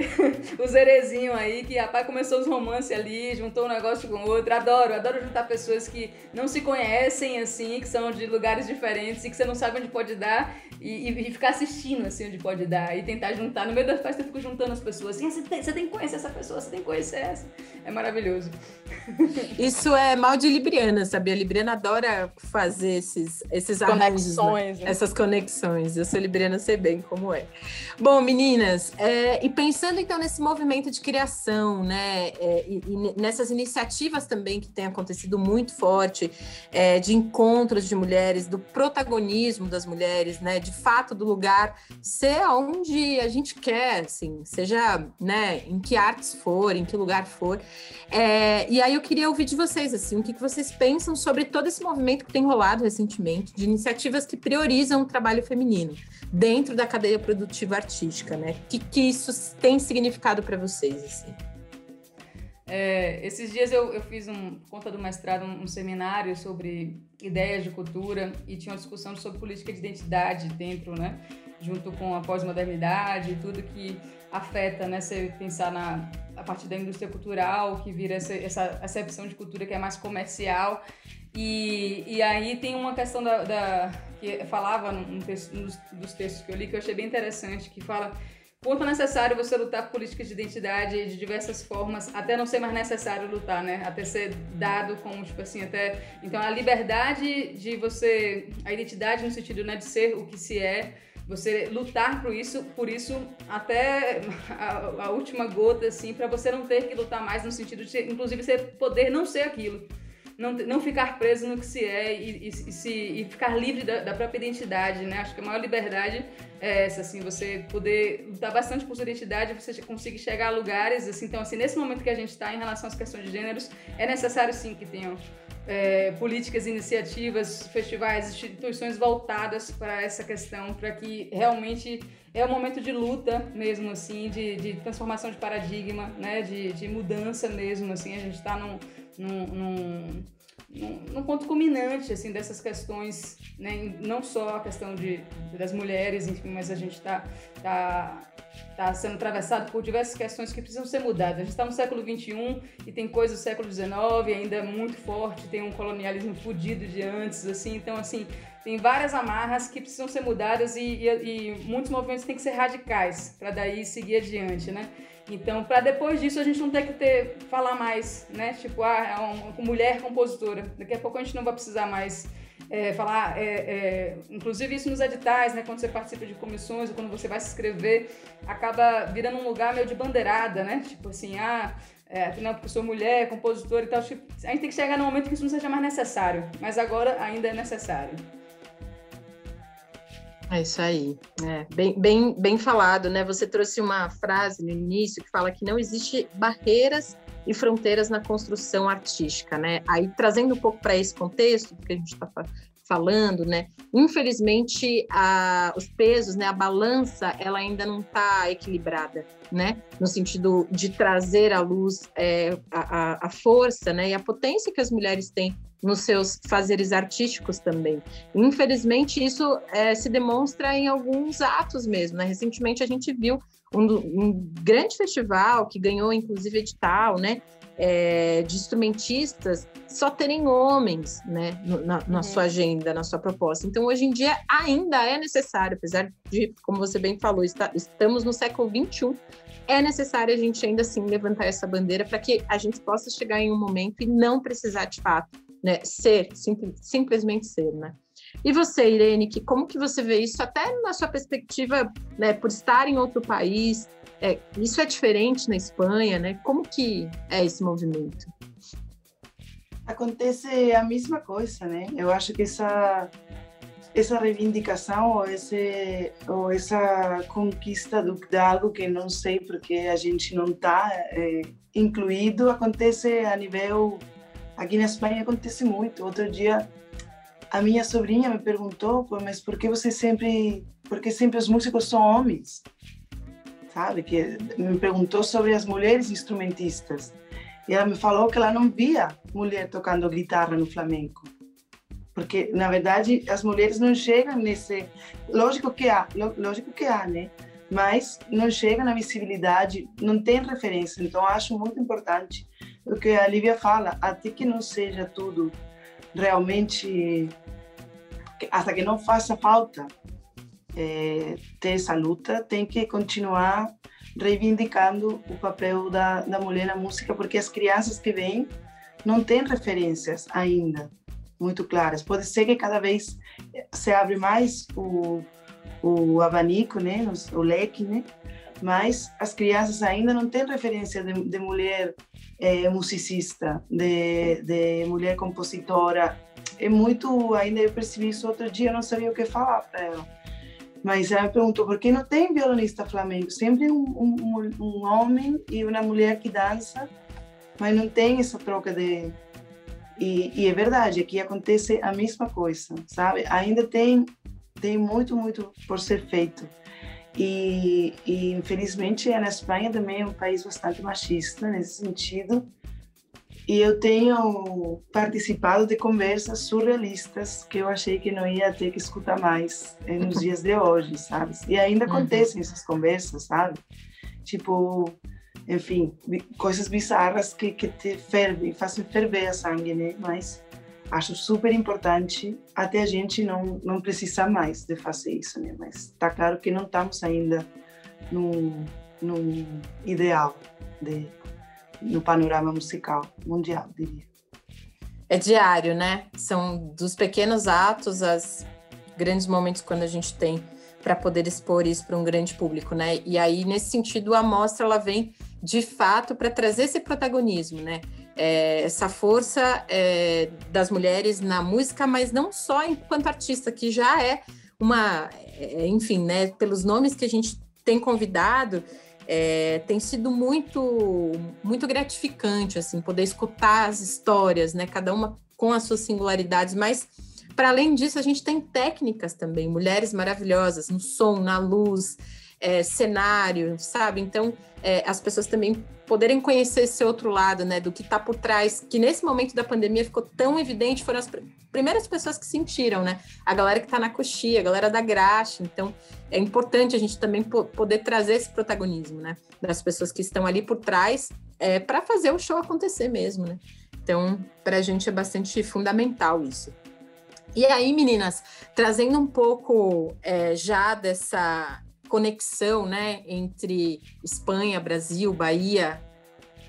o Zerezinho aí, que rapaz começou os romances ali, juntou um negócio com o outro. Adoro, adoro juntar pessoas que não se conhecem assim, que são de lugares diferentes e que você não sabe onde pode dar e, e, ficar assistindo assim onde pode dar e tentar juntar. No meio da festa eu fico juntando as pessoas. Assim, você, tem, você tem que conhecer essa pessoa, você tem que conhecer essa. É maravilhoso. Isso é mal de Libriana, sabia? A Libriana adora fazer esses, esses conexões, arranjos, né? né? essas conexões. Eu sou Libriana, sei bem como é. Bom, meninas, é, e pensando então nesse movimento de criação, né, é, e, e, nessas iniciativas também que tem acontecido muito forte, é, de encontros de mulheres, do protagonismo das mulheres, né, de fato do lugar ser onde a gente quer, assim, seja, né, em que artes for, em que lugar for. É, e aí eu queria ouvir de vocês, assim, o que, que vocês pensam sobre todo esse movimento que tem rolado recentemente, de iniciativas que priorizam o trabalho feminino dentro da cadeia produtiva artística, né? O que, que isso tem significado para vocês, assim? É, esses dias eu, eu fiz, um, por conta do mestrado, um, um, seminário sobre ideias de cultura e tinha uma discussão sobre política de identidade dentro, né? Junto com a pós-modernidade e tudo que afeta, né? Você pensar na, a partir da indústria cultural, que vira essa, essa acepção de cultura que é mais comercial. E, e aí tem uma questão da, da que falava num num dos textos que eu li que eu achei bem interessante, que fala quanto é necessário você lutar por políticas de identidade de diversas formas, até não ser mais necessário lutar, né? Até ser dado como, tipo assim, até... Então, a liberdade de você... A identidade no sentido, né, de ser o que se é, você lutar por isso, por isso até a, a última gota, assim, para você não ter que lutar mais no sentido de, inclusive, você poder não ser aquilo não, não ficar preso no que se é e, e, e se, e ficar livre da, da, própria identidade, né? Acho que a maior liberdade é essa, assim, você poder lutar bastante por sua identidade, você conseguir chegar a lugares, assim, então, assim, nesse momento que a gente está em relação às questões de gêneros, é necessário, sim, que tenham é, políticas, iniciativas, festivais, instituições voltadas para essa questão, para que realmente é um momento de luta mesmo, assim, de, de transformação de paradigma, né, de, de mudança mesmo, assim, a gente está num, num, num num, ponto culminante assim dessas questões, né? não só a questão de, das mulheres, enfim, mas a gente está tá, tá sendo atravessado por diversas questões que precisam ser mudadas. A gente está no século XXI e tem coisas do século XIX ainda muito forte, tem um colonialismo fudido de antes, assim, então assim tem várias amarras que precisam ser mudadas e, e, e muitos movimentos têm que ser radicais para daí seguir adiante, né? Então, para depois disso a gente não ter que ter falar mais, né? Tipo, ah, é uma, mulher compositora. Daqui a pouco a gente não vai precisar mais é, falar, é, é, inclusive isso nos editais, né? Quando você participa de comissões ou quando você vai se inscrever, acaba virando um lugar meio de bandeirada, né? Tipo assim, ah, é, não, porque eu sou mulher, compositora e tal. Tipo, a gente tem que chegar no momento que isso não seja mais necessário, mas agora ainda é necessário. É isso aí, é, bem, bem, bem falado, né? Você trouxe uma frase no início que fala que não existe barreiras e fronteiras na construção artística, né? Aí trazendo um pouco para esse contexto que a gente está falando, né? Infelizmente, a, os pesos, né? A balança, ela ainda não está equilibrada, né? No sentido de trazer à luz é, a, a força, né? E a potência que as mulheres têm nos seus fazeres artísticos também. Infelizmente, isso é, se demonstra em alguns atos mesmo. Né? Recentemente, a gente viu um, um, grande festival que ganhou, inclusive, edital, né? É, de instrumentistas só terem homens né, na, na uhum. sua agenda, na sua proposta. Então, hoje em dia, ainda é necessário, apesar de, como você bem falou, está, estamos no século XXI, é necessário a gente ainda assim levantar essa bandeira para que a gente possa chegar em um momento e não precisar, de fato, né? Ser, sim, simplesmente ser, né? E você, Irene, que como que você vê isso até na sua perspectiva, né, por estar em outro país? É, isso é diferente na Espanha, né? Como que é esse movimento? Acontece a mesma coisa, né? Eu acho que essa essa reivindicação ou, esse, ou essa conquista do, de algo que não sei porque a gente não está é, incluído acontece a nível Aqui na Espanha acontece muito. Outro dia a minha sobrinha me perguntou, mas por que você sempre, porque sempre os músicos são homens? Sabe? Que me perguntou sobre as mulheres instrumentistas. E ela me falou que ela não via mulher tocando guitarra no flamenco. Porque, na verdade, as mulheres não chegam nesse... Lógico que há, lógico que há, né? Mas não chega na visibilidade, não tem referência. Então, acho muito importante o que a Lívia fala, até que não seja tudo realmente, até que não faça falta é, ter essa luta, tem que continuar reivindicando o papel da, da mulher na música, porque as crianças que vêm não têm referências ainda muito claras. Pode ser que cada vez se abre mais o, o abanico, né, o leque, né, mas as crianças ainda não têm referência de, de mulher é, musicista, de, de mulher compositora. É muito, ainda eu percebi isso outro dia, não sabia o que falar para ela. Mas ela me perguntou por que não tem violonista flamenco? Sempre um, um, um homem e uma mulher que dança, mas não tem essa troca de. E, e é verdade, aqui acontece a mesma coisa, sabe? Ainda tem, tem muito, muito por ser feito. E, e infelizmente a Espanha também é um país bastante machista nesse sentido. E eu tenho participado de conversas surrealistas que eu achei que não ia ter que escutar mais eh, nos dias de hoje, sabe? E ainda uhum. acontecem essas conversas, sabe? Tipo, enfim, coisas bizarras que, que te fervem, fazem ferver a sangue, né? Mas acho super importante até a gente não não precisar mais de fazer isso, né? Mas está claro que não estamos ainda no, no ideal de, no panorama musical mundial, diria. É diário, né? São dos pequenos atos as grandes momentos quando a gente tem para poder expor isso para um grande público, né? E aí nesse sentido a mostra ela vem de fato para trazer esse protagonismo, né? É, essa força é, das mulheres na música, mas não só enquanto artista, que já é uma, é, enfim, né, pelos nomes que a gente tem convidado, é, tem sido muito muito gratificante assim poder escutar as histórias, né? Cada uma com as suas singularidades, mas para além disso, a gente tem técnicas também, mulheres maravilhosas no som, na luz, é, cenário, sabe? Então, é, as pessoas também poderem conhecer esse outro lado, né, do que está por trás, que nesse momento da pandemia ficou tão evidente, foram as pr primeiras pessoas que sentiram, né? A galera que está na coxia, a galera da graxa. Então, é importante a gente também po poder trazer esse protagonismo, né? Das pessoas que estão ali por trás, é, para fazer o show acontecer mesmo, né? Então, para a gente é bastante fundamental isso. E aí, meninas, trazendo um pouco é, já dessa conexão né, entre Espanha, Brasil, Bahia,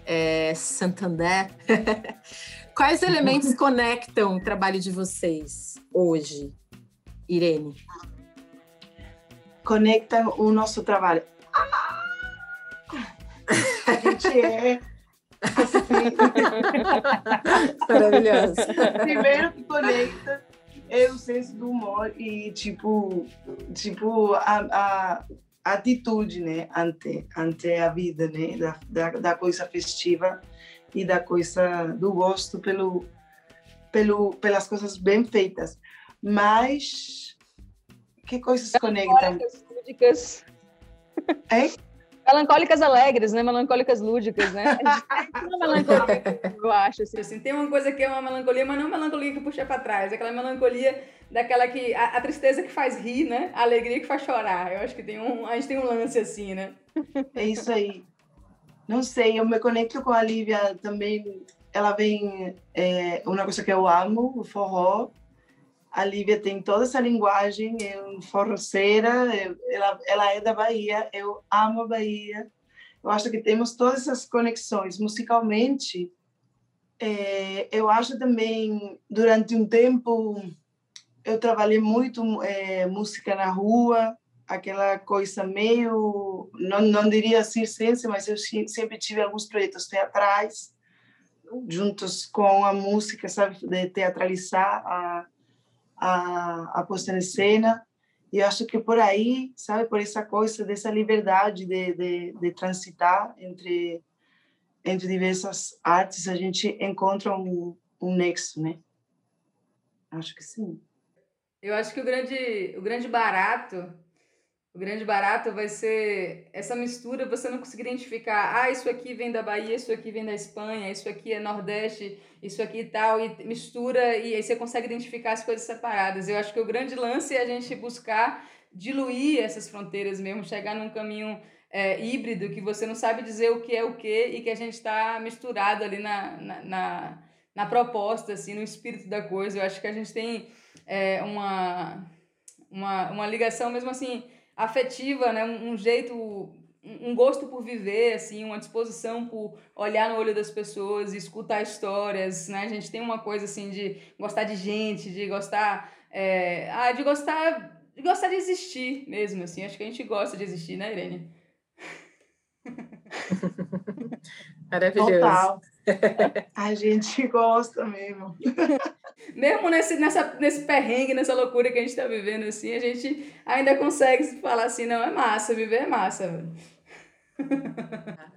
é, Santander. Quais elementos conectam o trabalho de vocês hoje, Irene? Conectam o nosso trabalho. A gente é. Maravilhoso. Primeiro que conecta é o senso do humor e tipo tipo a, a atitude né ante ante a vida né da, da, da, coisa festiva e da coisa do gosto pelo pelo pelas coisas bem feitas. Mas que coisas conectam? é? Melancólicas alegres, né? Melancólicas lúdicas, né? uma melancolia, eu acho. Assim. assim. Tem uma coisa que é uma melancolia, mas não melancolia que puxa para trás. Aquela melancolia daquela que... A, a, tristeza que faz rir, né? A alegria que faz chorar. Eu acho que tem um... A gente tem um lance assim, né? É isso aí. Não sei, eu me conecto com a Lívia também. Ela vem... É, uma coisa que eu amo, o forró a Lívia tem toda essa linguagem, é forroceira, ela, ela é da Bahia, eu amo a Bahia. Eu acho que temos todas essas conexões. Musicalmente, é, eu acho também, durante um tempo, eu trabalhei muito é, música na rua, aquela coisa meio, não, não diria circense, mas eu sempre tive alguns projetos teatrais, juntos com a música, sabe, de teatralizar a a, a posta em cena. E acho que por aí, sabe, por essa coisa dessa liberdade de, de, de transitar entre entre diversas artes, a gente encontra um, um nexo, né? Acho que sim. Eu acho que o grande, o grande barato o grande barato vai ser essa mistura, você não conseguir identificar, ah, isso aqui vem da Bahia, isso aqui vem da Espanha, isso aqui é Nordeste, isso aqui tal, e mistura, e aí você consegue identificar as coisas separadas. Eu acho que o grande lance é a gente buscar diluir essas fronteiras mesmo, chegar num caminho é, híbrido, que você não sabe dizer o que é o que, e que a gente está misturado ali na, na, na, na, proposta, assim, no espírito da coisa. Eu acho que a gente tem é, uma, uma, uma ligação mesmo assim afetiva, né? Um, um, jeito, um gosto por viver, assim, uma disposição por olhar no olho das pessoas e escutar histórias, né? A gente tem uma coisa assim de gostar de gente, de gostar, é, ah, de gostar, de gostar de existir mesmo, assim. Acho que a gente gosta de existir, né, Irene? Maravilhoso. Total. A gente gosta mesmo. Mesmo nesse, nessa, nesse perrengue, nessa loucura que a gente está vivendo, assim, a gente ainda consegue falar assim, não, é massa, viver é massa.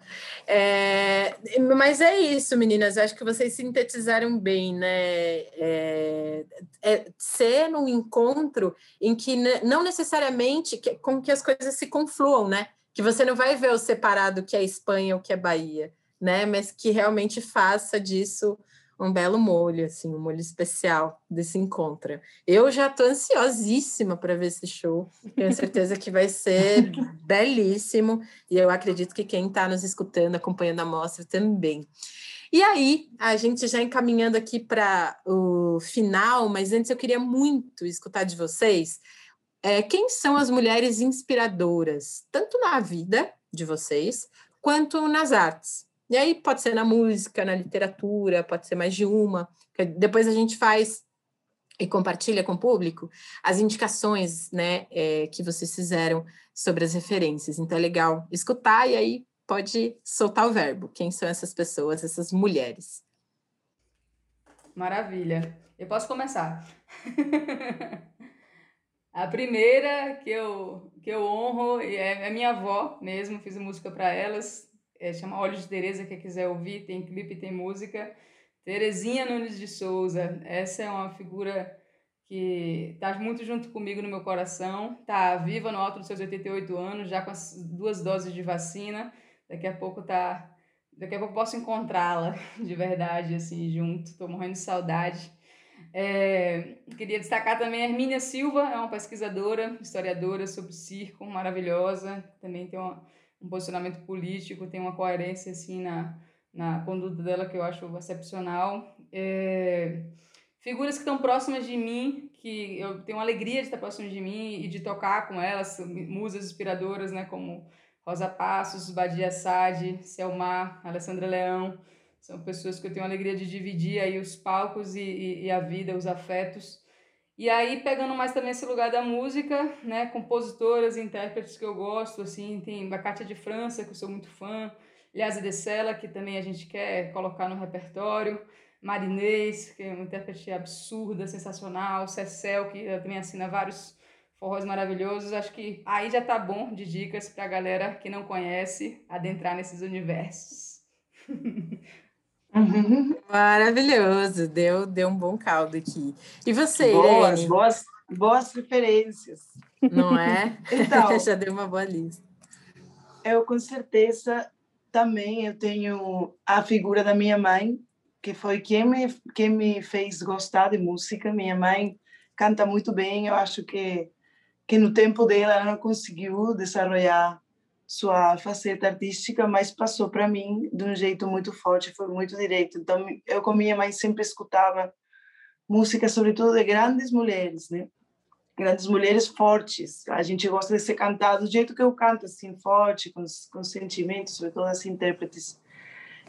É, mas é isso, meninas. Acho que vocês sintetizaram bem, né? É, é ser num encontro em que não necessariamente que, com que as coisas se confluam, né? Que você não vai ver o separado que é Espanha ou que é Bahia né? Mas que realmente faça disso um belo molho, assim, um molho especial desse encontro. Eu já estou ansiosíssima para ver esse show. Tenho certeza que vai ser belíssimo e eu acredito que quem está nos escutando, acompanhando a mostra também. E aí, a gente já encaminhando aqui para o final, mas antes eu queria muito escutar de vocês é, quem são as mulheres inspiradoras, tanto na vida de vocês, quanto nas artes. E aí pode ser na música, na literatura, pode ser mais de uma. Depois a gente faz e compartilha com o público as indicações né, é, que vocês fizeram sobre as referências. Então é legal escutar e aí pode soltar o verbo. Quem são essas pessoas, essas mulheres? Maravilha. Eu posso começar. A primeira que eu, que eu honro é a minha avó mesmo, fiz música para elas, é, chama Olhos de Tereza, quem quiser ouvir, tem clipe, tem música. Terezinha Nunes de Souza, essa é uma figura que está muito junto comigo no meu coração, está viva no alto dos seus 88 anos, já com as duas doses de vacina. Daqui a pouco tá, daqui a pouco posso encontrá-la de verdade assim junto. Estou morrendo de saudade. É, queria destacar também a Hermínia Silva, é uma pesquisadora, historiadora sobre circo, maravilhosa. Também tem uma, um posicionamento político, tem uma coerência assim na, na conduta dela que eu acho excepcional. É, figuras que estão próximas de mim, que eu tenho alegria de estar próximo de mim e de tocar com elas, musas inspiradoras, né, como Rosa Passos, Badia Sade, Selmar, Alessandra Leão, são pessoas que eu tenho alegria de dividir aí os palcos e, e, e, a vida, os afetos. E aí, pegando mais também esse lugar da música, né, compositoras e intérpretes que eu gosto, assim, tem a de França, que eu sou muito fã, Liasa de Sela, que também a gente quer colocar no repertório, Marinês, que é uma intérprete absurda, sensacional, Cecel, que também assina vários forrós maravilhosos. Acho que aí já tá bom de dicas para a galera que não conhece adentrar nesses universos. Maravilhoso, deu, deu um bom caldo aqui. E você, boas, Irene? Boas, boas referências. Não é? Então, já deu uma boa lista. Eu com certeza também eu tenho a figura da minha mãe, que foi quem me, quem me fez gostar de música. Minha mãe canta muito bem, eu acho que, que no tempo dela ela não conseguiu desenvolver sua faceta artística, mas passou para mim de um jeito muito forte, foi muito direto. Então, eu com minha mãe sempre escutava música, sobretudo de grandes mulheres, né? Grandes mulheres fortes. A gente gosta de ser cantado do jeito que eu canto, assim, forte, com, com sentimentos, sobretudo as intérpretes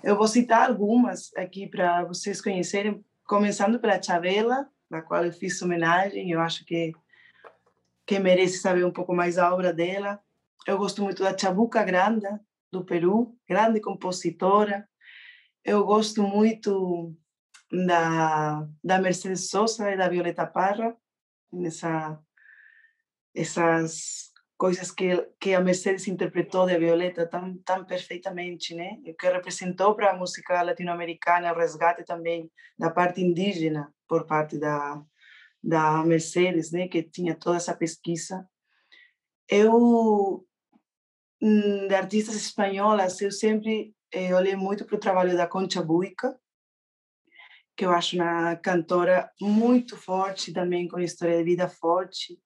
eu vou citar algumas aqui para vocês conhecerem, começando pela Chavela, da qual eu fiz homenagem. Eu acho que que merece saber um pouco mais a obra dela. Eu gosto muito da Chabuca Granda, do Peru, grande compositora. Eu gosto muito da, da Mercedes Sosa e da Violeta Parra, nessa, essas coisas que, que a Mercedes interpretou de Violeta tão, tão perfeitamente, né? E que representou para a música latino-americana o resgate também da parte indígena por parte da, da Mercedes, né? Que tinha toda essa pesquisa. Eu, de artistas espanholas, eu sempre eh, olhei muito para o trabalho da Concha Buica, que eu acho uma cantora muito forte também, com história de vida forte,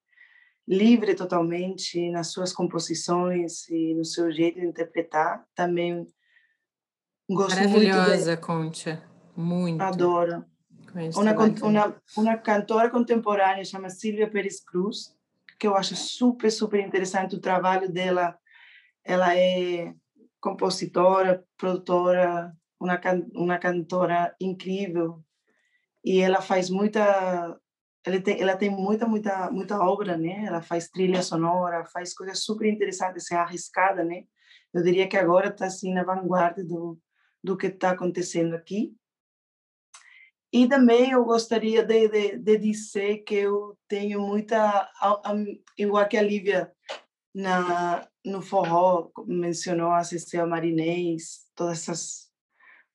livre totalmente nas suas composições e no seu jeito de interpretar. Também gosto Maravilhosa, muito de... Concha. Muito. Adoro. Uma, uma, uma cantora contemporânea chama Silvia Pérez Cruz, que eu acho super, super interessante o trabalho dela. Ela é compositora, produtora, uma, uma cantora incrível. E ela faz muita ela tem, ela tem muita, muita, muita obra, né? Ela faz trilha sonora, faz coisas super interessantes, assim, arriscada, né? Eu diria que agora está assim na vanguarda do do que está acontecendo aqui. E também eu gostaria de, de, de dizer que eu tenho muita, igual que a Lívia na no forró mencionou a Cecília Marinês, todas essas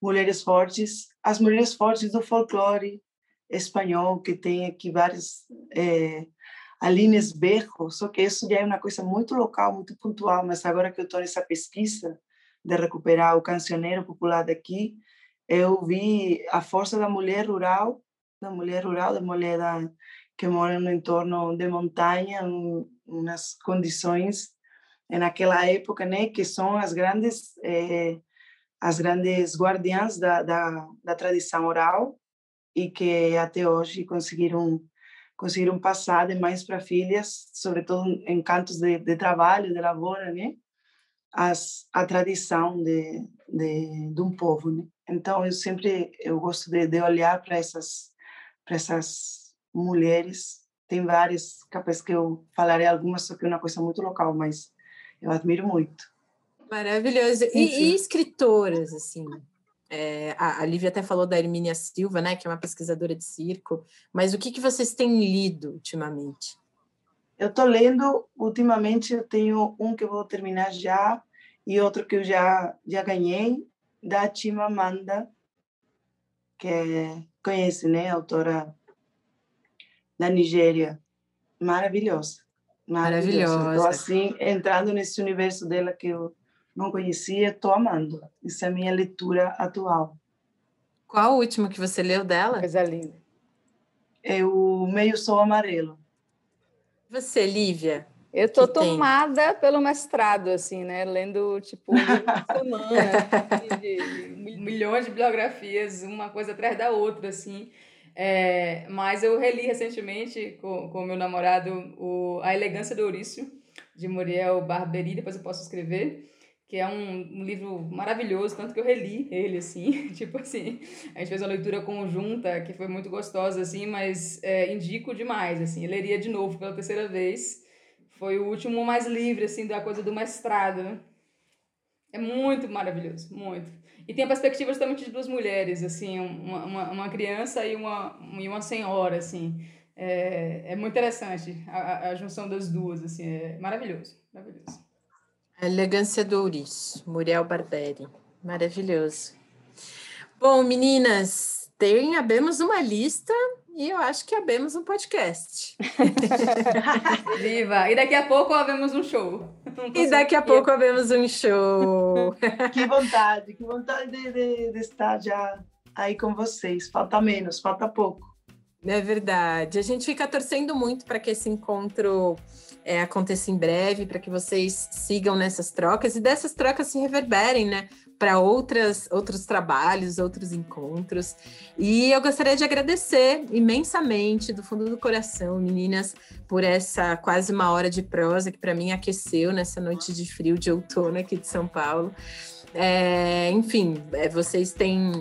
mulheres fortes, as mulheres fortes do folclore, espanhol, que tem aqui várias. É, Aline Esberro, só que isso já é uma coisa muito local, muito pontual, mas agora que eu estou nessa pesquisa de recuperar o cancioneiro popular daqui, eu vi a força da mulher rural, da mulher rural, da mulher da, que mora no entorno de montanha, nas condições naquela época, né, que são as grandes eh, as grandes guardiãs da, da, da tradição oral e que até hoje conseguiram conseguiram passar de mães para filhas, sobretudo em cantos de, de trabalho, de lavoura, né? As, a tradição de, de, de um povo, né? Então eu sempre eu gosto de, de olhar para essas para essas mulheres. Tem várias, capaz que eu falarei algumas, só que é uma coisa muito local, mas eu admiro muito. Maravilhoso. E, e escritoras, assim, é, a, a Lívia até falou da Hermínia Silva, né, que é uma pesquisadora de circo, mas o que, que vocês têm lido ultimamente? Eu estou lendo, ultimamente eu tenho um que eu vou terminar já e outro que eu já, já ganhei, da Chimamanda, que é, conhece, né? Autora da Nigéria. Maravilhosa. Maravilhosa. Estou assim, entrando nesse universo dela que eu não conhecia, estou amando. Essa é a minha leitura atual. Qual o último que você leu dela? Coisa linda. É o Meio Sol Amarelo. Você, Lívia? Eu tô Que tem? tomada pelo mestrado, assim, né? Lendo, tipo, um semana, assim, de, de milhões de biografias, uma coisa atrás da outra, assim. É, mas eu reli recentemente com o meu namorado o A Elegância do Ouriço, de Muriel Barberi, depois eu posso escrever, que é um, um livro maravilhoso, tanto que eu reli ele, assim, tipo assim, a gente fez uma leitura conjunta que foi muito gostosa, assim, mas é, indico demais, assim, leria de novo pela terceira vez, foi o último mais livre, assim, da coisa do mestrado, né? É muito maravilhoso, muito. E tem a perspectiva justamente de duas mulheres, assim, uma, uma, uma criança e uma, e uma senhora, assim. É, é muito interessante a, a- junção das duas, assim, é maravilhoso, maravilhoso. A Elegância do Ouriço, Muriel Barberi. Maravilhoso. Bom, meninas, tem, abemos uma lista e eu acho que abemos um podcast. Viva! E daqui a pouco havemos um show. E daqui a pouco abemos um show. Que vontade, que vontade de, de- de estar já aí com vocês. Falta menos, falta pouco. É verdade. A gente fica torcendo muito para que esse encontro é, aconteça em breve, para que vocês sigam nessas trocas e dessas trocas se reverberem, né? Para outras outros trabalhos, outros encontros. E eu gostaria de agradecer imensamente, do fundo do coração, meninas, por essa quase uma hora de prosa que para mim aqueceu nessa noite de frio de outono aqui de São Paulo. É, enfim, é, vocês têm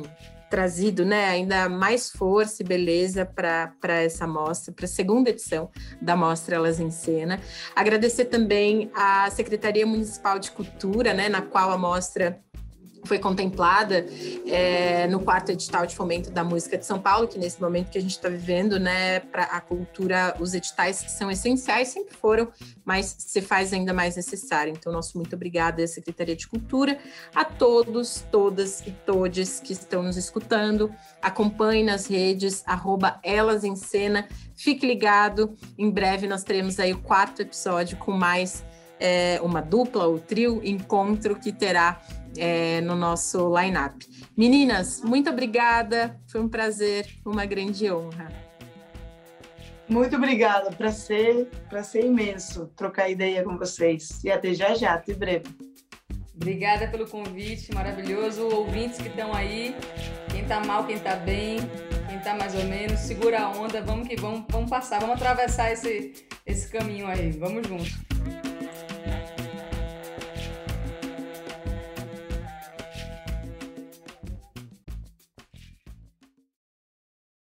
trazido né, ainda mais força e beleza para essa mostra, para a segunda edição da Mostra Elas em Cena. Agradecer também à Secretaria Municipal de Cultura, né, na qual a mostra foi contemplada é, no quarto edital de fomento da música de São Paulo, que nesse momento que a gente está vivendo, né, para a cultura, os editais que são essenciais sempre foram, mas se faz ainda mais necessário. Então, nosso muito obrigada à Secretaria de Cultura, a todos, todas e todes que estão nos escutando. Acompanhe nas redes, arroba Elas em Cena. Fique ligado, em breve nós teremos aí o quarto episódio com mais é, uma dupla ou trio encontro que terá é, no nosso line-up. Meninas, muito obrigada, foi um prazer, uma grande honra. Muito obrigada, prazer, prazer imenso trocar ideia com vocês. E até já já, até breve. Obrigada pelo convite maravilhoso. Ouvintes que estão aí, quem tá mal, quem tá bem, quem tá mais ou menos, segura a onda, vamos que vamos, vamos passar, vamos atravessar esse, esse caminho aí. Vamos junto.